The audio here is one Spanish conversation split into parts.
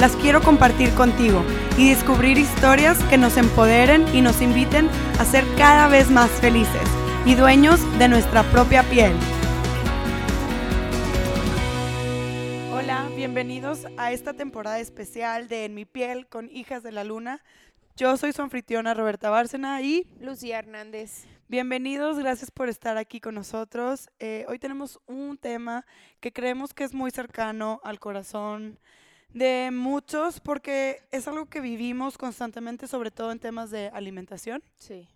las quiero compartir contigo y descubrir historias que nos empoderen y nos inviten a ser cada vez más felices y dueños de nuestra propia piel. Hola, bienvenidos a esta temporada especial de En mi piel con Hijas de la Luna. Yo soy su anfitriona Roberta Bárcena y Lucía Hernández. Bienvenidos, gracias por estar aquí con nosotros. Eh, hoy tenemos un tema que creemos que es muy cercano al corazón de muchos porque es algo que vivimos constantemente, sobre todo en temas de alimentación. Sí.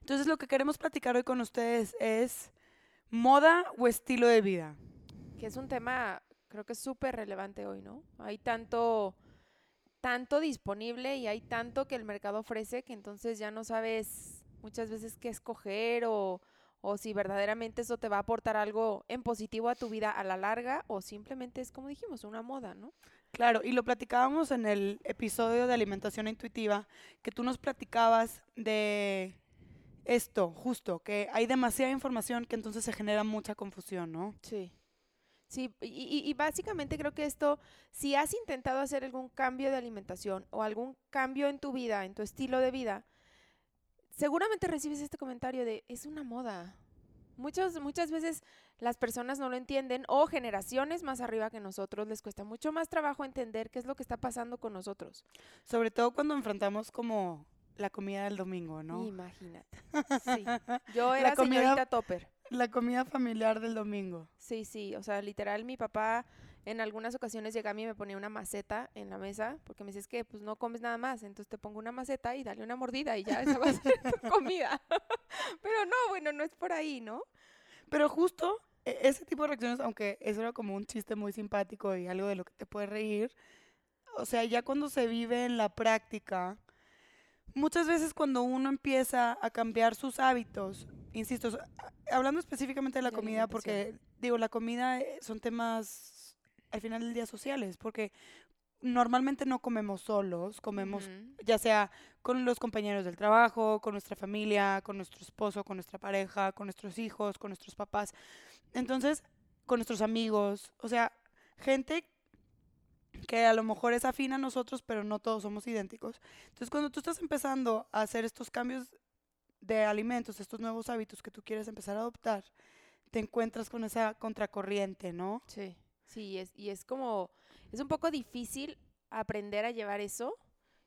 Entonces lo que queremos platicar hoy con ustedes es moda o estilo de vida. Que es un tema, creo que es súper relevante hoy, ¿no? Hay tanto, tanto disponible y hay tanto que el mercado ofrece que entonces ya no sabes muchas veces qué escoger o, o si verdaderamente eso te va a aportar algo en positivo a tu vida a la larga o simplemente es como dijimos, una moda, ¿no? Claro, y lo platicábamos en el episodio de alimentación intuitiva, que tú nos platicabas de esto, justo, que hay demasiada información que entonces se genera mucha confusión, ¿no? Sí. Sí, y, básicamente creo que esto, si has intentado hacer algún cambio de alimentación o algún cambio en tu vida, en tu estilo de vida, seguramente recibes este comentario de, es una moda. Muchas, muchas veces las personas no lo entienden o generaciones más arriba que nosotros les cuesta mucho más trabajo entender qué es lo que está pasando con nosotros. Sobre todo cuando enfrentamos como la comida del domingo, ¿no? Imagínate. Sí. Yo La era comida- señorita Topper. La comida familiar del domingo. Sí, sí, o sea, literal, mi papá en algunas ocasiones llegaba a mí y me ponía una maceta en la mesa, porque me decía, es que pues no comes nada más, entonces te pongo una maceta y dale una mordida y ya esa va a ser tu comida. Pero no, bueno, no es por ahí, ¿no? Pero justo e- ese tipo de reacciones, aunque eso era como un chiste muy simpático y algo de lo que te puede reír, o sea, ya cuando se vive en la práctica, muchas veces cuando uno empieza a cambiar sus hábitos, insisto, hablando específicamente de la comida, porque digo, la comida eh, son temas al final del día sociales, porque normalmente no comemos solos, comemos ya sea con los compañeros del trabajo, con nuestra familia, con nuestro esposo, con nuestra pareja, con nuestros hijos, con nuestros papás. Entonces, con nuestros amigos, o sea, gente que a lo mejor es afín a nosotros, pero no todos somos idénticos. Entonces, cuando tú estás empezando a hacer estos cambios de alimentos, estos nuevos hábitos que tú quieres empezar a adoptar, te encuentras con esa contracorriente, ¿no? Sí, sí, es, y es como, es un poco difícil aprender a llevar eso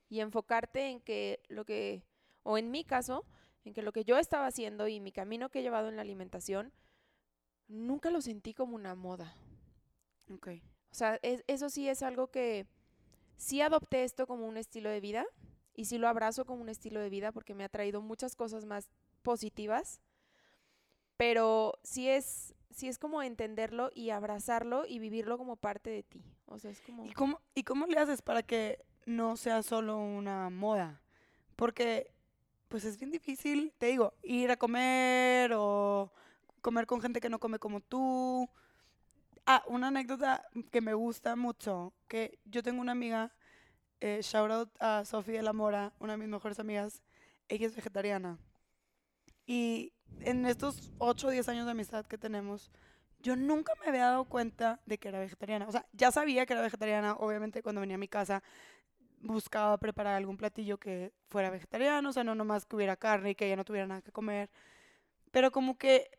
y enfocarte en que lo que, o en mi caso, en que lo que yo estaba haciendo y mi camino que he llevado en la alimentación, nunca lo sentí como una moda. Ok. O sea, es- eso sí es algo que sí adopté esto como un estilo de vida y sí lo abrazo como un estilo de vida porque me ha traído muchas cosas más positivas, pero sí es, sí es como entenderlo y abrazarlo y vivirlo como parte de ti. O sea, es como... ¿Y cómo, ¿Y cómo le haces para que no sea solo una moda? Porque, pues es bien difícil, te digo, ir a comer o comer con gente que no come como tú. Ah, una anécdota que me gusta mucho, que yo tengo una amiga, eh, shout out a Sofía de la Mora, una de mis mejores amigas, ella es vegetariana. Y en estos 8 o 10 años de amistad que tenemos, yo nunca me había dado cuenta de que era vegetariana. O sea, ya sabía que era vegetariana, obviamente cuando venía a mi casa buscaba preparar algún platillo que fuera vegetariano, o sea, no nomás que hubiera carne y que ella no tuviera nada que comer. Pero como que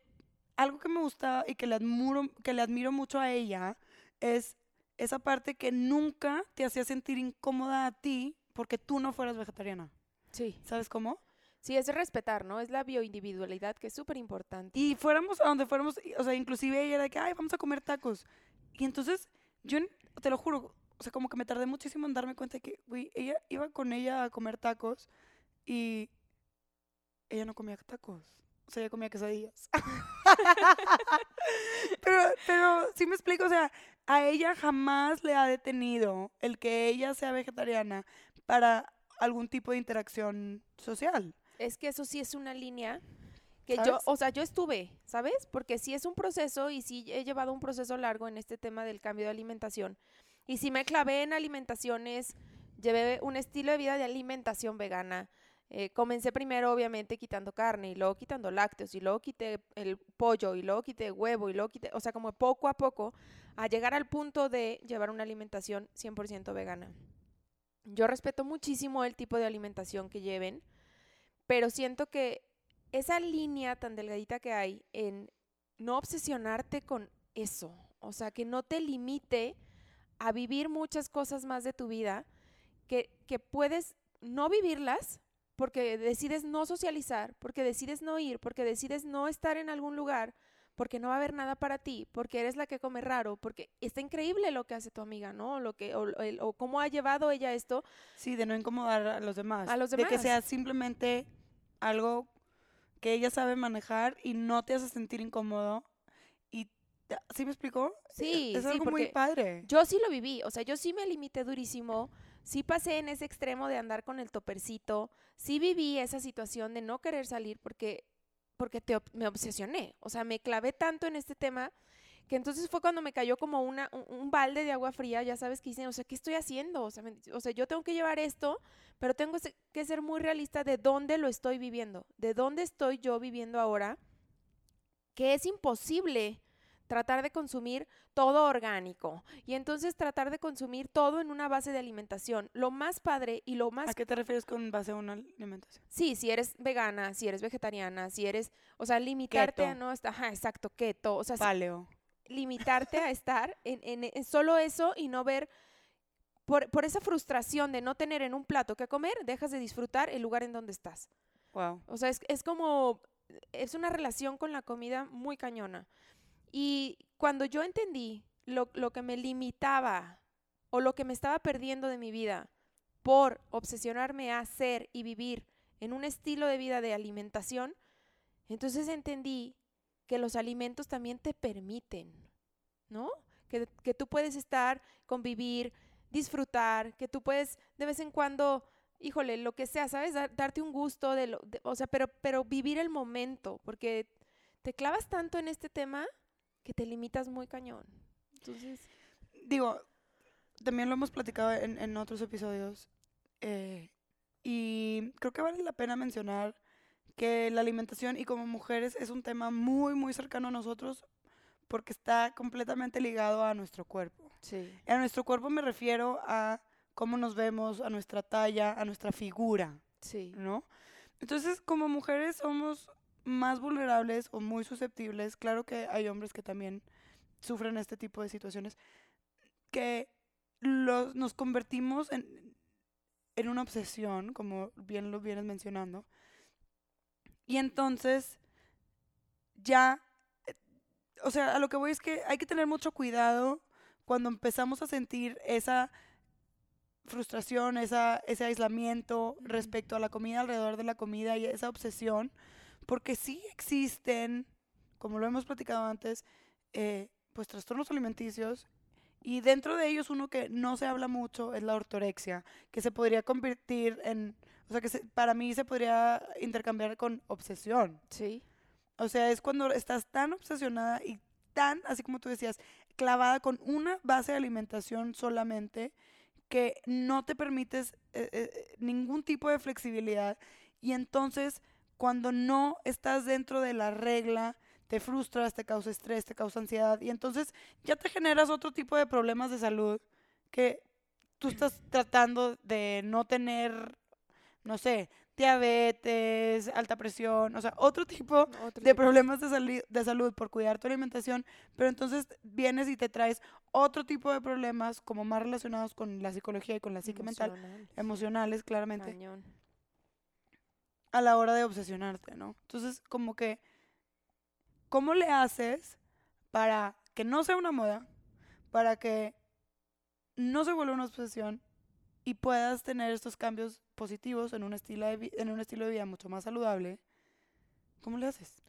algo que me gusta y que le admiro, que le admiro mucho a ella es esa parte que nunca te hacía sentir incómoda a ti porque tú no fueras vegetariana. Sí. ¿Sabes cómo? Sí, es respetar, ¿no? Es la bioindividualidad que es súper importante. Y fuéramos a donde fuéramos, o sea, inclusive ella era de que, ay, vamos a comer tacos. Y entonces, yo, te lo juro, o sea, como que me tardé muchísimo en darme cuenta de que, güey, ella iba con ella a comer tacos y ella no comía tacos. O sea, ella comía quesadillas. pero, pero, sí me explico, o sea, a ella jamás le ha detenido el que ella sea vegetariana para algún tipo de interacción social. Es que eso sí es una línea que yo, o sea, yo estuve, ¿sabes? Porque sí es un proceso y sí he llevado un proceso largo en este tema del cambio de alimentación. Y sí me clavé en alimentaciones, llevé un estilo de vida de alimentación vegana. Eh, comencé primero, obviamente, quitando carne y luego quitando lácteos y luego quité el pollo y luego quité huevo y luego quité, o sea, como poco a poco, a llegar al punto de llevar una alimentación 100% vegana. Yo respeto muchísimo el tipo de alimentación que lleven, pero siento que esa línea tan delgadita que hay en no obsesionarte con eso, o sea, que no te limite a vivir muchas cosas más de tu vida, que, que puedes no vivirlas porque decides no socializar, porque decides no ir, porque decides no estar en algún lugar, porque no va a haber nada para ti, porque eres la que come raro, porque está increíble lo que hace tu amiga, ¿no? Lo que, o, el- o cómo ha llevado ella esto. Sí, de no incomodar a los demás. A los De que demás. sea simplemente algo que ella sabe manejar y no te hace sentir incómodo. Y ¿Sí me explicó? Sí, es sí, algo muy padre. Yo sí lo viví, o sea, yo sí me limité durísimo, sí pasé en ese extremo de andar con el topercito, sí viví esa situación de no querer salir porque, porque te me obsesioné, o sea, me clavé tanto en este tema que entonces fue cuando me cayó como una, un, un balde de agua fría, ya sabes que dicen, o sea, ¿qué estoy haciendo? O sea, me- o sea, yo tengo que llevar esto, pero tengo que ser muy realista de dónde lo estoy viviendo, de dónde estoy yo viviendo ahora, que es imposible tratar de consumir todo orgánico y entonces tratar de consumir todo en una base de alimentación. Lo más padre y lo más ¿A qué te refieres con base a una alimentación? Sí, si eres vegana, si eres vegetariana, si eres, o sea, limitarte a no estar, ajá, exacto, keto, o sea, Paleo. Limitarte a estar en, en- en solo eso y no ver por, por esa frustración de no tener en un plato que comer, dejas de disfrutar el lugar en donde estás. Wow. O sea, es, es como, es una relación con la comida muy cañona. Y cuando yo entendí lo, lo que me limitaba o lo que me estaba perdiendo de mi vida por obsesionarme a hacer y vivir en un estilo de vida de alimentación, entonces entendí que los alimentos también te permiten, ¿no? Que, que tú puedes estar, convivir, disfrutar, que tú puedes de vez en cuando híjole, lo que sea, ¿sabes? Dar- darte un gusto de lo, de- o sea, pero, pero vivir el momento, porque te clavas tanto en este tema que te limitas muy cañón. Entonces, Digo, también lo hemos platicado en, en otros episodios. eh, y creo que vale la pena mencionar que la alimentación y como mujeres es un tema muy, muy cercano a nosotros porque está completamente ligado a nuestro cuerpo. sí. A nuestro cuerpo me refiero a cómo nos vemos, a nuestra talla, a nuestra figura, Sí. ¿no? Entonces, como mujeres somos más vulnerables o muy susceptibles. Claro que hay hombres que también sufren este tipo de situaciones, que los, nos convertimos en, en una obsesión, como bien lo vienes mencionando. Y entonces, ya, o sea, a lo que voy es que hay que tener mucho cuidado cuando empezamos a sentir esa frustración, esa, ese aislamiento respecto a la comida, alrededor de la comida y esa obsesión, porque sí existen, como lo hemos platicado antes, eh, pues trastornos alimenticios y dentro de ellos uno que no se habla mucho es la ortorexia, que se podría convertir en, o sea, que se- para mí se podría intercambiar con obsesión. Sí. O sea, es cuando estás tan obsesionada y tan, así como tú decías, clavada con una base de alimentación solamente que no te permites eh, eh, ningún tipo de flexibilidad y entonces cuando no estás dentro de la regla te frustras, te causa estrés, te causa ansiedad y entonces ya te generas otro tipo de problemas de salud que tú estás tratando de no tener, no sé, diabetes, alta presión, o sea, otro tipo Otro de tipo. problemas de, sali- de salud por cuidar tu alimentación, pero entonces vienes y te traes otro tipo de problemas como más relacionados con la psicología y con la psique mental, Emocional. emocionales claramente, Cañón. a la hora de obsesionarte, ¿no? Entonces, como que, ¿cómo le haces para que no sea una moda, para que no se vuelva una obsesión y puedas tener estos cambios positivos en un estilo de, en un estilo de vida mucho más saludable? ¿Cómo le haces?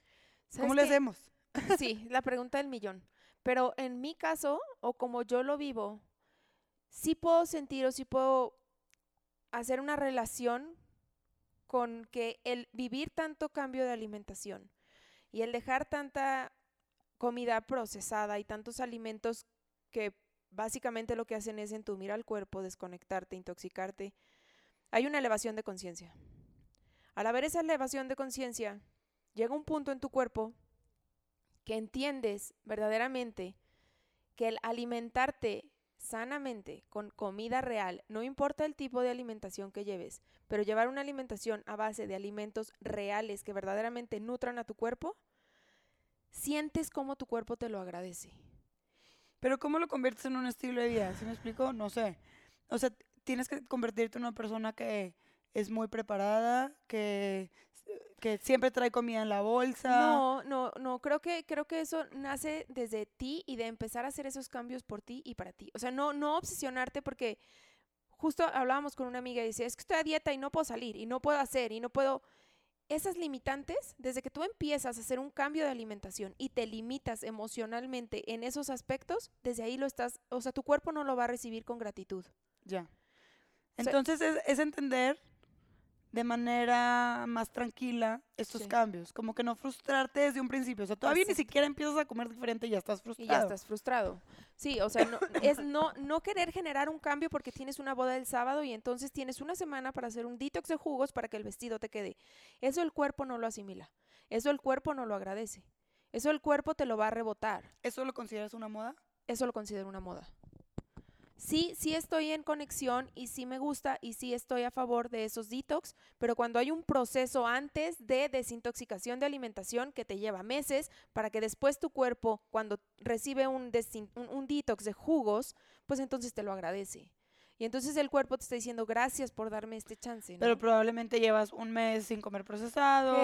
¿Cómo ¿Sabes le hacemos? Sí, la pregunta del millón. Pero en mi caso, o como yo lo vivo, sí puedo sentir o sí puedo hacer una relación con que el vivir tanto cambio de alimentación y el dejar tanta comida procesada y tantos alimentos que básicamente lo que hacen es entumir al cuerpo, desconectarte, intoxicarte, hay una elevación de conciencia. Al haber esa elevación de conciencia, llega un punto en tu cuerpo que entiendes verdaderamente que el alimentarte sanamente con comida real, no importa el tipo de alimentación que lleves, pero llevar una alimentación a base de alimentos reales que verdaderamente nutran a tu cuerpo, sientes cómo tu cuerpo te lo agradece. Pero ¿cómo lo conviertes en un estilo de vida? ¿Sí me explico? No sé. O sea, tienes que convertirte en una persona que es muy preparada, que que siempre trae comida en la bolsa. No, no, no, creo que creo que eso nace desde ti y de empezar a hacer esos cambios por ti y para ti. O sea, no no obsesionarte porque justo hablábamos con una amiga y decía, "Es que estoy a dieta y no puedo salir y no puedo hacer y no puedo esas limitantes, desde que tú empiezas a hacer un cambio de alimentación y te limitas emocionalmente en esos aspectos, desde ahí lo estás, o sea, tu cuerpo no lo va a recibir con gratitud. Ya. Entonces es, es entender de manera más tranquila estos cambios, como que no frustrarte desde un principio, o sea, todavía ni siquiera empiezas a comer diferente y ya estás frustrado. Y ya estás frustrado. Sí, o sea, no, es no, no querer generar un cambio porque tienes una boda el sábado y entonces tienes una semana para hacer un detox de jugos para que el vestido te quede. Eso el cuerpo no lo asimila, eso el cuerpo no lo agradece, eso el cuerpo te lo va a rebotar. ¿Eso lo consideras una moda? Eso lo considero una moda sí, sí estoy en conexión y sí me gusta y sí estoy a favor de esos detox, pero cuando hay un proceso antes de desintoxicación de alimentación que te lleva meses para que después tu cuerpo, cuando recibe un, un, detox de jugos, pues entonces te lo agradece. Y entonces el cuerpo te está diciendo gracias por darme este chance. Pero probablemente llevas un mes sin comer procesados,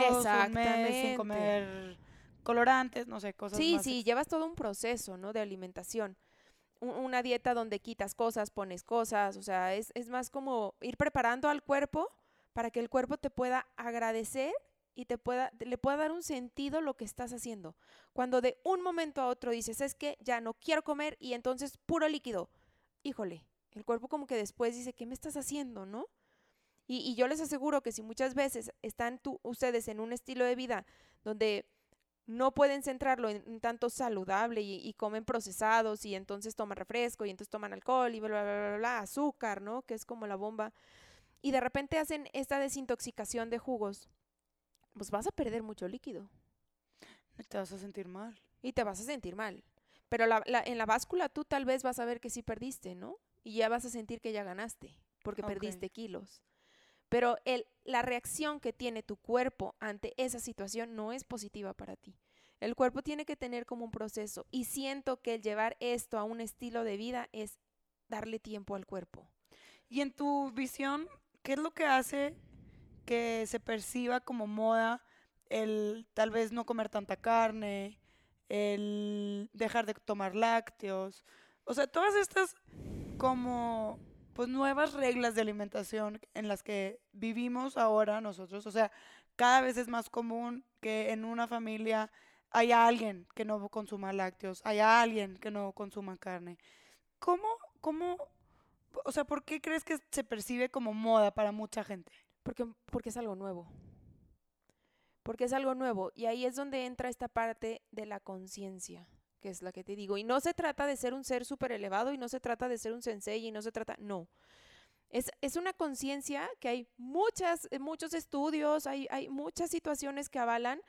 un mes sin comer colorantes, no sé, cosas Sí, sí, llevas todo un proceso, ¿no? De alimentación una dieta donde quitas cosas, pones cosas, o sea, es, más como ir preparando al cuerpo para que el cuerpo te pueda agradecer y te pueda, le pueda dar un sentido lo que estás haciendo. Cuando de un momento a otro dices, es que ya no quiero comer y entonces puro líquido, híjole, el cuerpo como que después dice, ¿qué me estás haciendo, no? Y, y yo les aseguro que si muchas veces están tú, ustedes en un estilo de vida donde no pueden centrarlo en, tanto saludable y, comen procesados y entonces toman refresco y entonces toman alcohol y bla, bla, bla, bla, azúcar, ¿no? Que es como la bomba. Y de repente hacen esta desintoxicación de jugos. Pues vas a perder mucho líquido. Y te vas a sentir mal. Y te vas a sentir mal. Pero la, en la báscula tú tal vez vas a ver que sí perdiste, ¿no? Y ya vas a sentir que ya ganaste, porque perdiste kilos. Pero el, la reacción que tiene tu cuerpo ante esa situación no es positiva para ti. El cuerpo tiene que tener como un proceso y siento que el llevar esto a un estilo de vida es darle tiempo al cuerpo. Y en tu visión, ¿qué es lo que hace que se perciba como moda el tal vez no comer tanta carne, el dejar de tomar lácteos? O sea, todas estas como pues nuevas reglas de alimentación en las que vivimos ahora nosotros. O sea, cada vez es más común que en una familia haya alguien que no consuma lácteos, haya alguien que no consuma carne. ¿Cómo, cómo, o sea, por qué crees que se percibe como moda para mucha gente? Porque, porque es algo nuevo. Porque es algo nuevo. Y ahí es donde entra esta parte de la conciencia que es la que te digo. Y no se trata de ser un ser súper elevado y no se trata de ser un sensei y no se trata, no. Es, es una conciencia que hay muchas, eh, muchos estudios, hay, hay muchas situaciones que avalan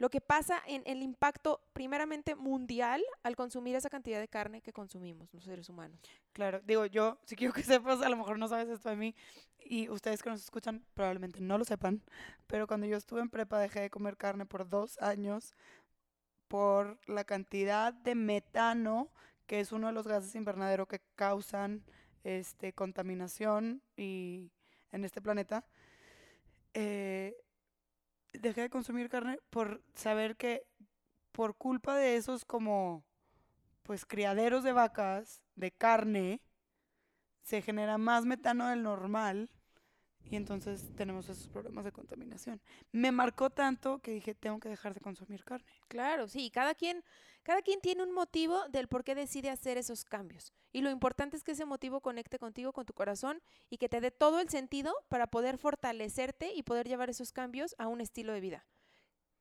lo que pasa en el impacto primeramente mundial al consumir esa cantidad de carne que consumimos los seres humanos. Claro, digo yo, si quiero que sepas, a lo mejor no sabes esto de mí y ustedes que nos escuchan probablemente no lo sepan, pero cuando yo estuve en prepa dejé de comer carne por dos años por la cantidad de metano, que es uno de los gases invernadero que causan este, contaminación y, en este planeta. Eh, dejé de consumir carne por saber que por culpa de esos como pues criaderos de vacas de carne se genera más metano del normal y entonces tenemos esos problemas de contaminación. Me marcó tanto que dije, tengo que dejar de consumir carne. Claro, sí, cada quien, cada quien tiene un motivo del por qué decide hacer esos cambios. Y lo importante es que ese motivo conecte contigo, con tu corazón, y que te dé todo el sentido para poder fortalecerte y poder llevar esos cambios a un estilo de vida.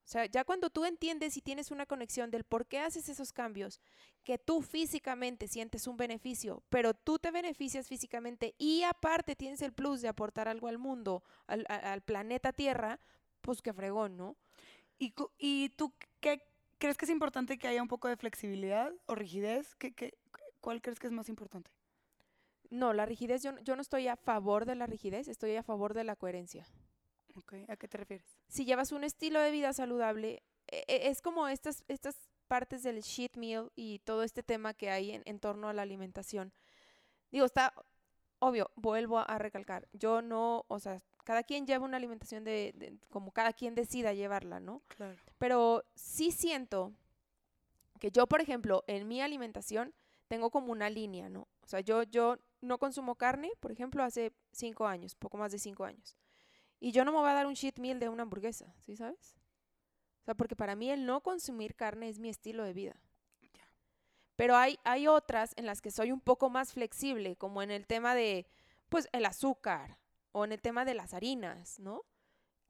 O sea, ya cuando tú entiendes y tienes una conexión del por qué haces esos cambios, que tú físicamente sientes un beneficio, pero tú te beneficias físicamente y aparte tienes el plus de aportar algo al mundo, al, al planeta Tierra, pues qué fregón, ¿no? ¿Y, y tú qué crees que es importante que haya un poco de flexibilidad o rigidez? ¿Qué, qué, cuál crees que es más importante? No, la rigidez, yo, yo no estoy a favor de la rigidez, estoy a favor de la coherencia. Okay. ¿A qué te refieres? Si llevas un estilo de vida saludable, e, e, es como estas, estas partes del sheet meal y todo este tema que hay en, en torno a la alimentación. Digo, está obvio, vuelvo a recalcar, yo no, o sea, cada quien lleva una alimentación de, de, como cada quien decida llevarla, ¿no? Claro. Pero sí siento que yo, por ejemplo, en mi alimentación tengo como una línea, ¿no? O sea, yo, yo no consumo carne, por ejemplo, hace cinco años, poco más de cinco años. Y yo no me voy a dar un cheat meal de una hamburguesa, ¿sí sabes? O sea, porque para mí el no consumir carne es mi estilo de vida. Pero hay, hay otras en las que soy un poco más flexible, como en el tema de, pues, el azúcar o en el tema de las harinas, ¿no?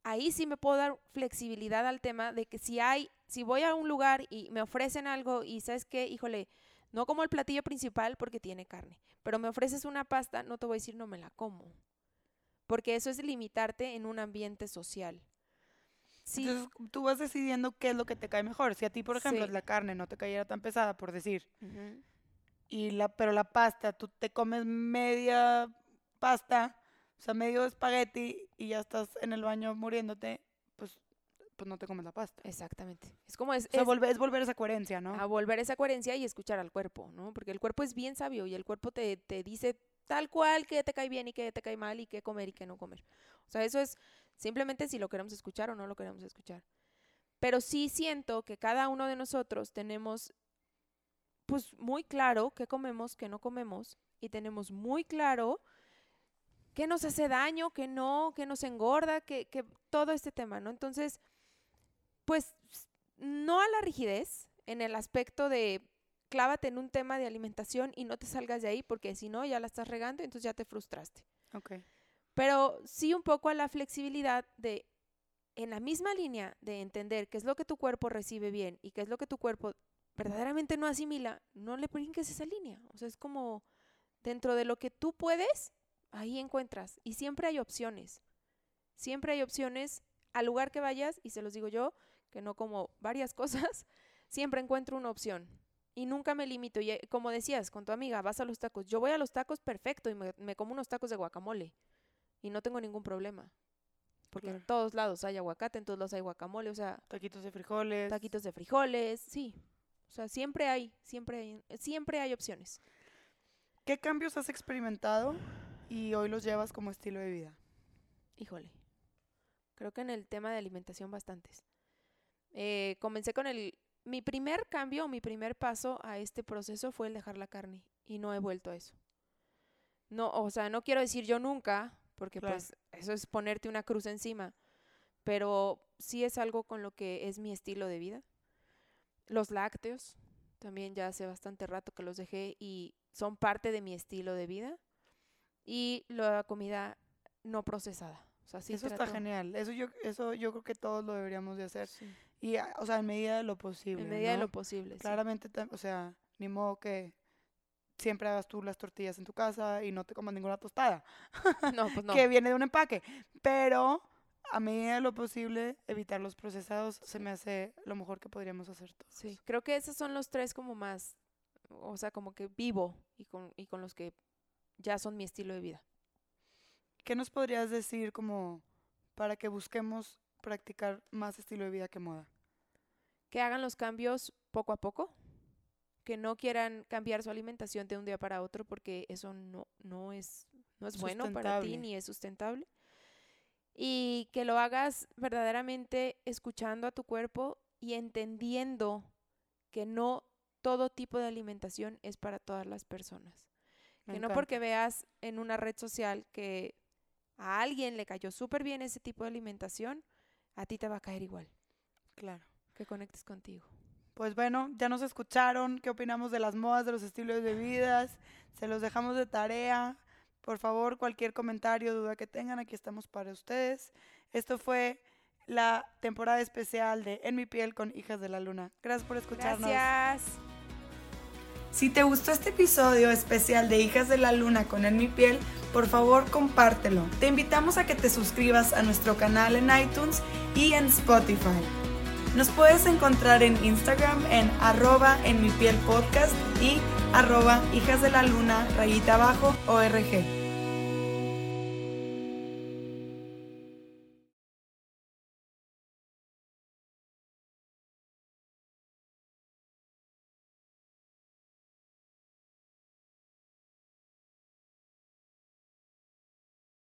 Ahí sí me puedo dar flexibilidad al tema de que si hay, si voy a un lugar y me ofrecen algo y sabes qué, híjole, no como el platillo principal porque tiene carne, pero me ofreces una pasta, no te voy a decir no me la como porque eso es limitarte en un ambiente social. Sí. Entonces tú vas decidiendo qué es lo que te cae mejor. Si a ti, por ejemplo, sí. la carne no te cayera tan pesada, por decir, uh -huh. y la, pero la pasta, tú te comes media pasta, o sea, medio espagueti y ya estás en el baño muriéndote, pues, pues no te comes la pasta. Exactamente. Es como es, o sea, es, volver, es volver esa coherencia, ¿no? A volver esa coherencia y escuchar al cuerpo, ¿no? Porque el cuerpo es bien sabio y el cuerpo te, te dice tal cual, que te cae bien y que te cae mal y qué comer y qué no comer. O sea, eso es simplemente si lo queremos escuchar o no lo queremos escuchar. Pero sí siento que cada uno de nosotros tenemos pues muy claro qué comemos, qué no comemos y tenemos muy claro qué nos hace daño, qué no, qué nos engorda, que, que todo este tema, ¿no? Entonces, pues no a la rigidez en el aspecto de clávate en un tema de alimentación y no te salgas de ahí porque si no ya la estás regando y entonces ya te frustraste. Okay. Pero sí un poco a la flexibilidad de, en la misma línea de entender qué es lo que tu cuerpo recibe bien y qué es lo que tu cuerpo verdaderamente no asimila, no le brinques esa línea. O sea, es como dentro de lo que tú puedes, ahí encuentras. Y siempre hay opciones. Siempre hay opciones al lugar que vayas, y se los digo yo, que no como varias cosas, siempre encuentro una opción y nunca me limito. Y como decías con tu amiga, vas a los tacos. Yo voy a los tacos perfecto y me, me como unos tacos de guacamole y no tengo ningún problema. Porque claro. en todos lados hay aguacate, en todos lados hay guacamole, o sea... Taquitos de frijoles. Taquitos de frijoles, sí. O sea, siempre hay, siempre hay, siempre hay opciones. ¿Qué cambios has experimentado y hoy los llevas como estilo de vida? Híjole, creo que en el tema de alimentación bastantes. Eh, comencé con el mi primer cambio, mi primer paso a este proceso fue el dejar la carne y no he vuelto a eso. No, o sea, no quiero decir yo nunca, porque claro. pues eso es ponerte una cruz encima, pero sí es algo con lo que es mi estilo de vida. Los lácteos, también ya hace bastante rato que los dejé y son parte de mi estilo de vida. Y la comida no procesada. O sea, sí eso trato... está genial. Eso yo, eso yo creo que todos lo deberíamos de hacer. Sí. Y, o sea, en medida de lo posible. En medida ¿no? de lo posible. Claramente, sí. o sea, ni modo que siempre hagas tú las tortillas en tu casa y no te comas ninguna tostada. No, pues no. que viene de un empaque. Pero a medida de lo posible, evitar los procesados se me hace lo mejor que podríamos hacer todos. Sí, creo que esos son los tres como más, o sea, como que vivo y con, y con los que ya son mi estilo de vida. ¿Qué nos podrías decir como para que busquemos practicar más estilo de vida que moda? Que hagan los cambios poco a poco, que no quieran cambiar su alimentación de un día para otro porque eso no, no es, no es bueno para ti ni es sustentable. Y que lo hagas verdaderamente escuchando a tu cuerpo y entendiendo que no todo tipo de alimentación es para todas las personas. Me que encanta. no porque veas en una red social que a alguien le cayó súper bien ese tipo de alimentación, a ti te va a caer igual. Claro. Que conectes contigo. Pues bueno, ya nos escucharon. ¿Qué opinamos de las modas, de los estilos de vidas? Se los dejamos de tarea. Por favor, cualquier comentario, duda que tengan, aquí estamos para ustedes. Esto fue la temporada especial de En mi piel con Hijas de la Luna. Gracias por escucharnos. Gracias. Si te gustó este episodio especial de Hijas de la Luna con En mi piel, por favor compártelo. Te invitamos a que te suscribas a nuestro canal en iTunes y en Spotify. Nos puedes encontrar en Instagram en arroba en mi piel podcast y arroba hijas de la luna rayita abajo org.